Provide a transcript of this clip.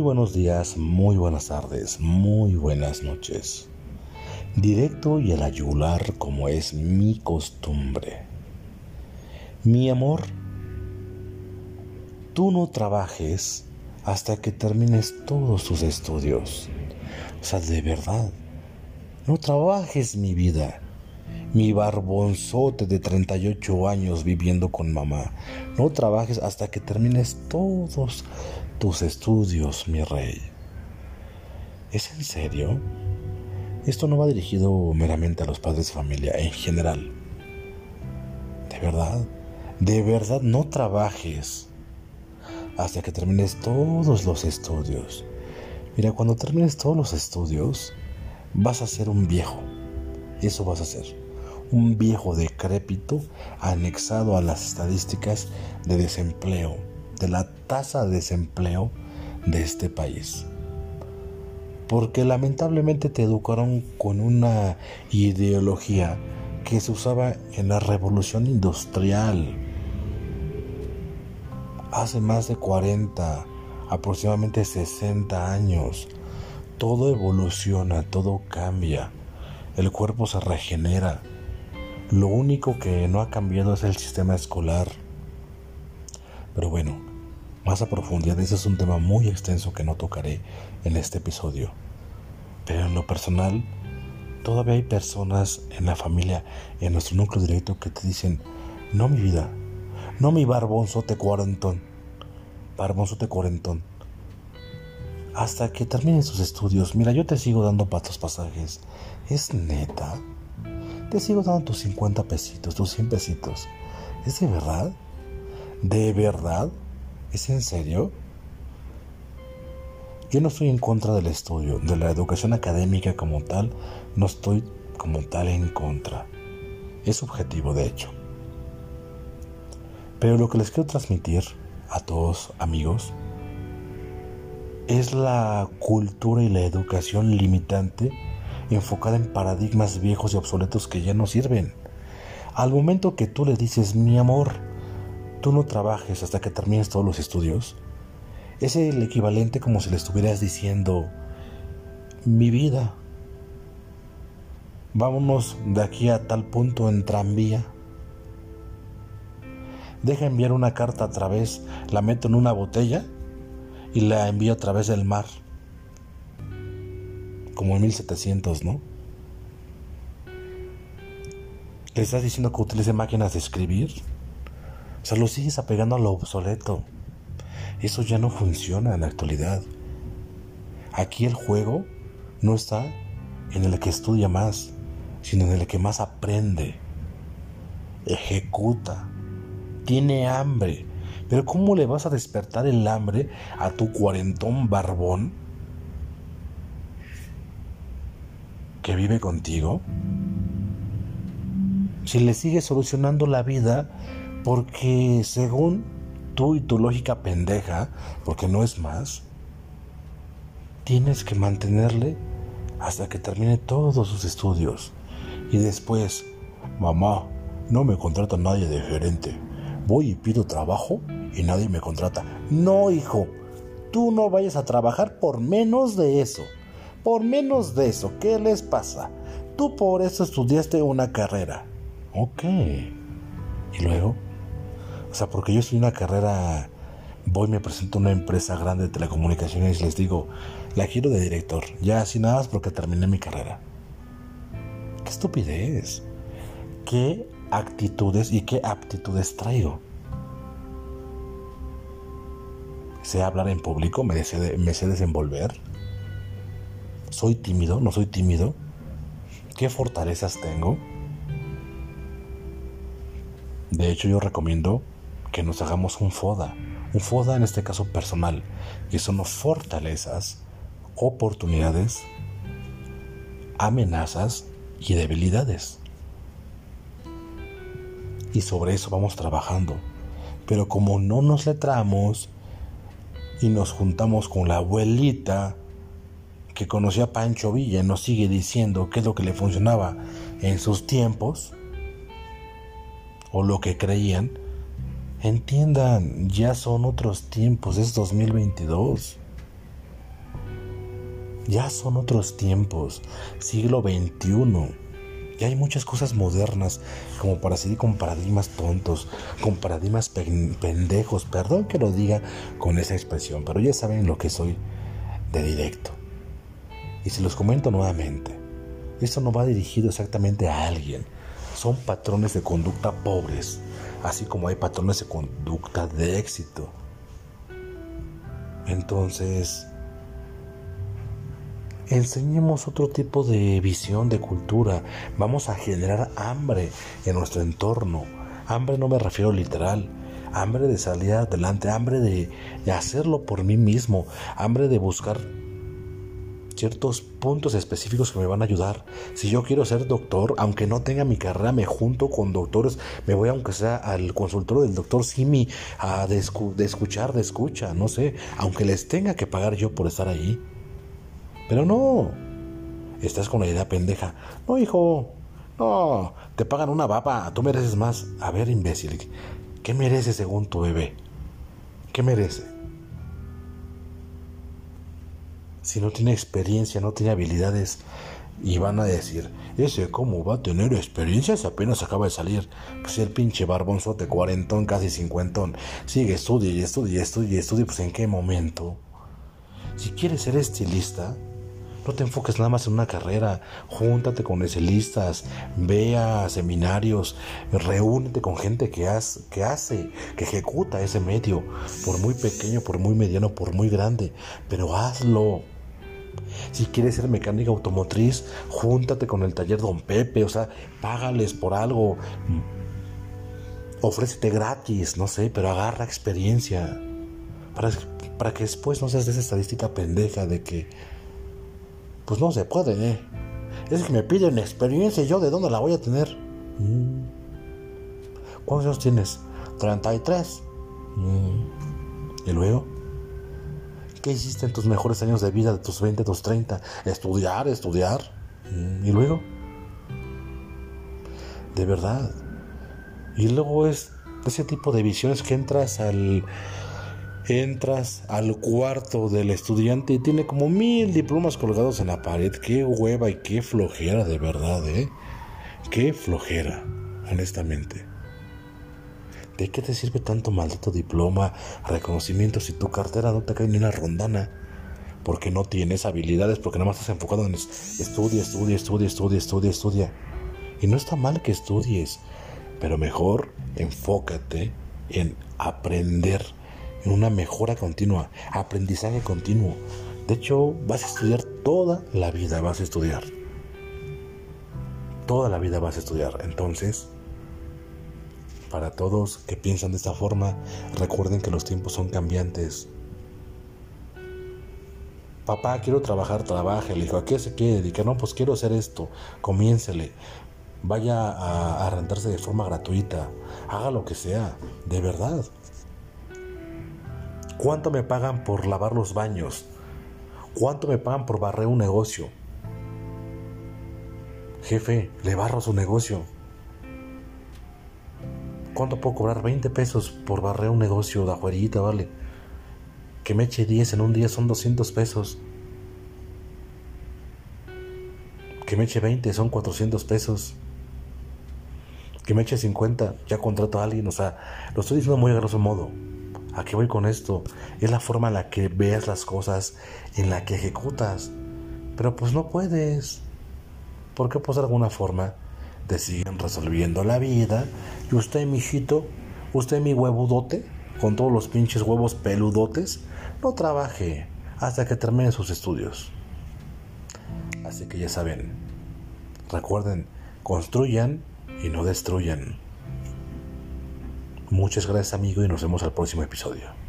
Muy buenos días, muy buenas tardes, muy buenas noches. Directo y a la yugular como es mi costumbre. Mi amor, tú no trabajes hasta que termines todos tus estudios. O sea, de verdad, no trabajes mi vida. Mi barbonzote de 38 años viviendo con mamá. No trabajes hasta que termines todos tus estudios, mi rey. ¿Es en serio? Esto no va dirigido meramente a los padres de familia, en general. De verdad, de verdad no trabajes hasta que termines todos los estudios. Mira, cuando termines todos los estudios, vas a ser un viejo. Eso vas a ser. Un viejo decrépito anexado a las estadísticas de desempleo de la tasa de desempleo de este país. Porque lamentablemente te educaron con una ideología que se usaba en la revolución industrial. Hace más de 40, aproximadamente 60 años, todo evoluciona, todo cambia, el cuerpo se regenera. Lo único que no ha cambiado es el sistema escolar. Pero bueno, más a profundidad. Ese es un tema muy extenso que no tocaré en este episodio. Pero en lo personal, todavía hay personas en la familia, en nuestro núcleo directo, que te dicen, no mi vida, no mi barbonzote cuarentón, barbonzote cuarentón. Hasta que terminen sus estudios, mira, yo te sigo dando patos pasajes. ¿Es neta? Te sigo dando tus 50 pesitos, tus 100 pesitos. ¿Es de verdad? ¿De verdad? ¿Es en serio? Yo no estoy en contra del estudio, de la educación académica como tal, no estoy como tal en contra. Es subjetivo, de hecho. Pero lo que les quiero transmitir a todos amigos es la cultura y la educación limitante enfocada en paradigmas viejos y obsoletos que ya no sirven. Al momento que tú le dices mi amor, tú no trabajes hasta que termines todos los estudios, es el equivalente como si le estuvieras diciendo, mi vida, vámonos de aquí a tal punto en tranvía. Deja enviar una carta a través, la meto en una botella y la envío a través del mar. Como en 1700, ¿no? ¿Le estás diciendo que utilice máquinas de escribir? O sea, lo sigues apegando a lo obsoleto. Eso ya no funciona en la actualidad. Aquí el juego no está en el que estudia más, sino en el que más aprende, ejecuta, tiene hambre. Pero ¿cómo le vas a despertar el hambre a tu cuarentón barbón que vive contigo? Si le sigues solucionando la vida porque según tú y tu lógica pendeja, porque no es más, tienes que mantenerle hasta que termine todos sus estudios. Y después, mamá, no me contrata nadie de gerente. Voy y pido trabajo y nadie me contrata. No, hijo, tú no vayas a trabajar por menos de eso. Por menos de eso, ¿qué les pasa? Tú por eso estudiaste una carrera. Ok. ¿Y luego? O sea, porque yo soy una carrera, voy, me presento a una empresa grande de telecomunicaciones y les digo, la quiero de director, ya así nada más porque terminé mi carrera. Qué estupidez. ¿Qué actitudes y qué aptitudes traigo? ¿Sé hablar en público? ¿Me sé, me sé desenvolver? ¿Soy tímido? ¿No soy tímido? ¿Qué fortalezas tengo? De hecho, yo recomiendo que nos hagamos un FODA, un FODA en este caso personal, que son fortalezas, oportunidades, amenazas y debilidades. Y sobre eso vamos trabajando. Pero como no nos letramos y nos juntamos con la abuelita que conocía a Pancho Villa nos sigue diciendo qué es lo que le funcionaba en sus tiempos, o lo que creían, Entiendan, ya son otros tiempos, es 2022. Ya son otros tiempos, siglo XXI. Ya hay muchas cosas modernas como para seguir con paradigmas tontos, con paradigmas pendejos. Perdón que lo diga con esa expresión, pero ya saben lo que soy de directo. Y se los comento nuevamente. Esto no va dirigido exactamente a alguien. Son patrones de conducta pobres, así como hay patrones de conducta de éxito. Entonces, enseñemos otro tipo de visión, de cultura. Vamos a generar hambre en nuestro entorno. Hambre no me refiero literal. Hambre de salir adelante, hambre de, de hacerlo por mí mismo, hambre de buscar ciertos puntos específicos que me van a ayudar. Si yo quiero ser doctor, aunque no tenga mi carrera, me junto con doctores, me voy aunque sea al consultorio del doctor Simi a de, escuchar, de escucha, no sé, aunque les tenga que pagar yo por estar ahí. Pero no, estás con la idea pendeja. No, hijo, no, te pagan una baba, tú mereces más. A ver, imbécil, ¿qué merece según tu bebé? ¿Qué merece? Si no tiene experiencia, no tiene habilidades, y van a decir, ese cómo va a tener experiencia si apenas acaba de salir. Pues el pinche barbonzote cuarentón, casi cincuentón, sigue, estudia y estudia y estudia y estudia, pues en qué momento. Si quieres ser estilista, no te enfoques nada más en una carrera, júntate con estilistas, ve a seminarios, reúnete con gente que, que hace, que ejecuta ese medio, por muy pequeño, por muy mediano, por muy grande, pero hazlo. Si quieres ser mecánica automotriz, júntate con el taller Don Pepe, o sea, págales por algo. Ofrécete gratis, no sé, pero agarra experiencia. Para, para que después no seas de esa estadística pendeja de que, pues no se puede, ¿eh? Es que me piden experiencia y yo de dónde la voy a tener. Mm. ¿Cuántos años tienes? 33. Mm. ¿Y luego? ¿Qué hiciste en tus mejores años de vida, de tus 20, tus 30? Estudiar, estudiar. Mm, ¿Y luego? De verdad. Y luego es ese tipo de visiones que entras al entras al cuarto del estudiante y tiene como mil diplomas colgados en la pared. Qué hueva y qué flojera, de verdad, ¿eh? Qué flojera, honestamente. ¿De qué te sirve tanto maldito diploma, reconocimiento si tu cartera no te cae ni una rondana? Porque no tienes habilidades, porque nada más estás enfocado en estudia, estudia, estudia, estudia, estudia, estudia. Y no está mal que estudies, pero mejor enfócate en aprender, en una mejora continua, aprendizaje continuo. De hecho, vas a estudiar toda la vida, vas a estudiar. Toda la vida vas a estudiar. Entonces, para todos que piensan de esta forma, recuerden que los tiempos son cambiantes. Papá, quiero trabajar, trabaje. Le dijo, ¿a qué se quiere dedicar? No, pues quiero hacer esto. Comiéncele. Vaya a, a rentarse de forma gratuita. Haga lo que sea. De verdad. ¿Cuánto me pagan por lavar los baños? ¿Cuánto me pagan por barrer un negocio? Jefe, le barro su negocio. ¿Cuánto puedo cobrar? 20 pesos por barrer un negocio de ajuerita, vale. Que me eche 10 en un día son 200 pesos. Que me eche 20 son 400 pesos. Que me eche 50, ya contrato a alguien. O sea, lo estoy diciendo muy a grosso modo. ¿A qué voy con esto? Es la forma en la que veas las cosas, en la que ejecutas. Pero pues no puedes. ¿Por qué pues de alguna forma te siguen resolviendo la vida. Y usted, mijito, usted, mi huevudote, con todos los pinches huevos peludotes, no trabaje hasta que termine sus estudios. Así que ya saben, recuerden, construyan y no destruyan. Muchas gracias amigo y nos vemos al próximo episodio.